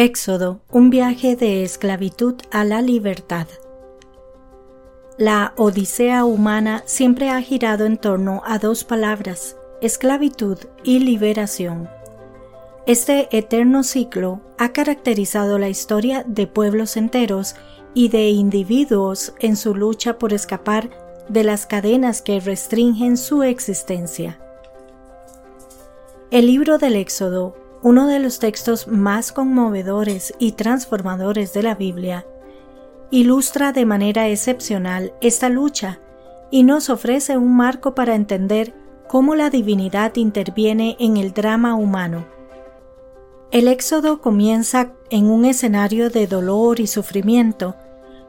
Éxodo, un viaje de esclavitud a la libertad. La odisea humana siempre ha girado en torno a dos palabras, esclavitud y liberación. Este eterno ciclo ha caracterizado la historia de pueblos enteros y de individuos en su lucha por escapar de las cadenas que restringen su existencia. El libro del Éxodo uno de los textos más conmovedores y transformadores de la Biblia, ilustra de manera excepcional esta lucha y nos ofrece un marco para entender cómo la divinidad interviene en el drama humano. El éxodo comienza en un escenario de dolor y sufrimiento,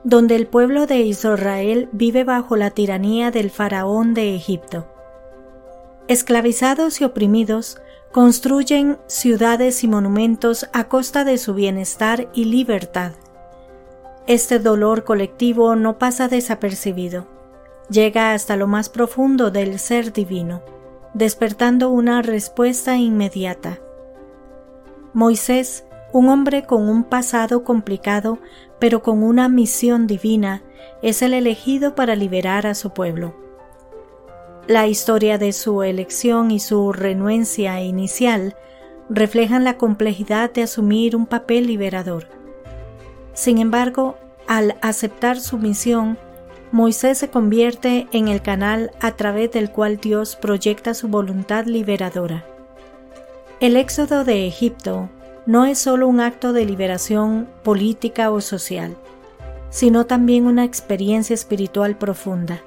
donde el pueblo de Israel vive bajo la tiranía del faraón de Egipto. Esclavizados y oprimidos, construyen ciudades y monumentos a costa de su bienestar y libertad. Este dolor colectivo no pasa desapercibido, llega hasta lo más profundo del ser divino, despertando una respuesta inmediata. Moisés, un hombre con un pasado complicado, pero con una misión divina, es el elegido para liberar a su pueblo. La historia de su elección y su renuencia inicial reflejan la complejidad de asumir un papel liberador. Sin embargo, al aceptar su misión, Moisés se convierte en el canal a través del cual Dios proyecta su voluntad liberadora. El éxodo de Egipto no es solo un acto de liberación política o social, sino también una experiencia espiritual profunda.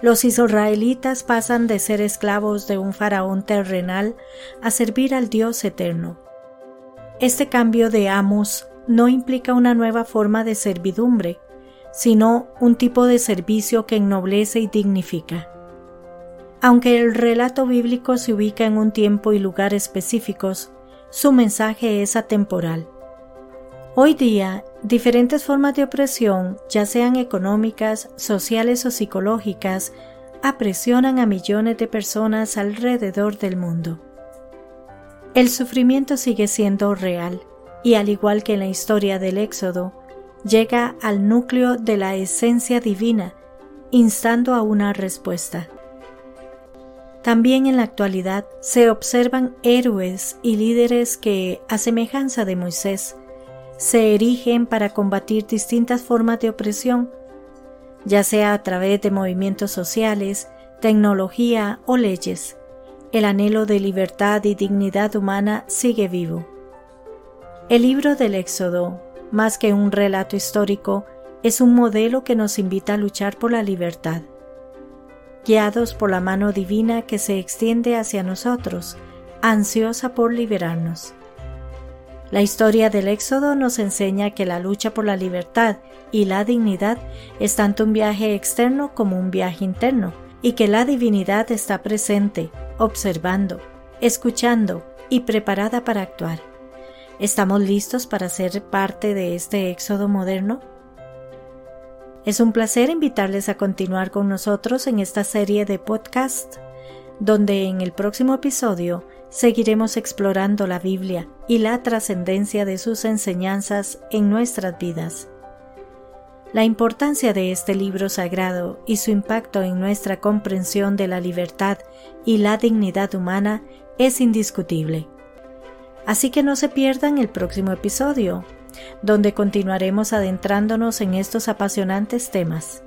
Los israelitas pasan de ser esclavos de un faraón terrenal a servir al Dios eterno. Este cambio de amos no implica una nueva forma de servidumbre, sino un tipo de servicio que ennoblece y dignifica. Aunque el relato bíblico se ubica en un tiempo y lugar específicos, su mensaje es atemporal. Hoy día, diferentes formas de opresión, ya sean económicas, sociales o psicológicas, apresionan a millones de personas alrededor del mundo. El sufrimiento sigue siendo real y al igual que en la historia del Éxodo, llega al núcleo de la esencia divina, instando a una respuesta. También en la actualidad se observan héroes y líderes que, a semejanza de Moisés, se erigen para combatir distintas formas de opresión, ya sea a través de movimientos sociales, tecnología o leyes. El anhelo de libertad y dignidad humana sigue vivo. El libro del Éxodo, más que un relato histórico, es un modelo que nos invita a luchar por la libertad. Guiados por la mano divina que se extiende hacia nosotros, ansiosa por liberarnos. La historia del Éxodo nos enseña que la lucha por la libertad y la dignidad es tanto un viaje externo como un viaje interno, y que la divinidad está presente, observando, escuchando y preparada para actuar. ¿Estamos listos para ser parte de este éxodo moderno? Es un placer invitarles a continuar con nosotros en esta serie de podcast, donde en el próximo episodio seguiremos explorando la Biblia y la trascendencia de sus enseñanzas en nuestras vidas. La importancia de este libro sagrado y su impacto en nuestra comprensión de la libertad y la dignidad humana es indiscutible. Así que no se pierdan el próximo episodio, donde continuaremos adentrándonos en estos apasionantes temas.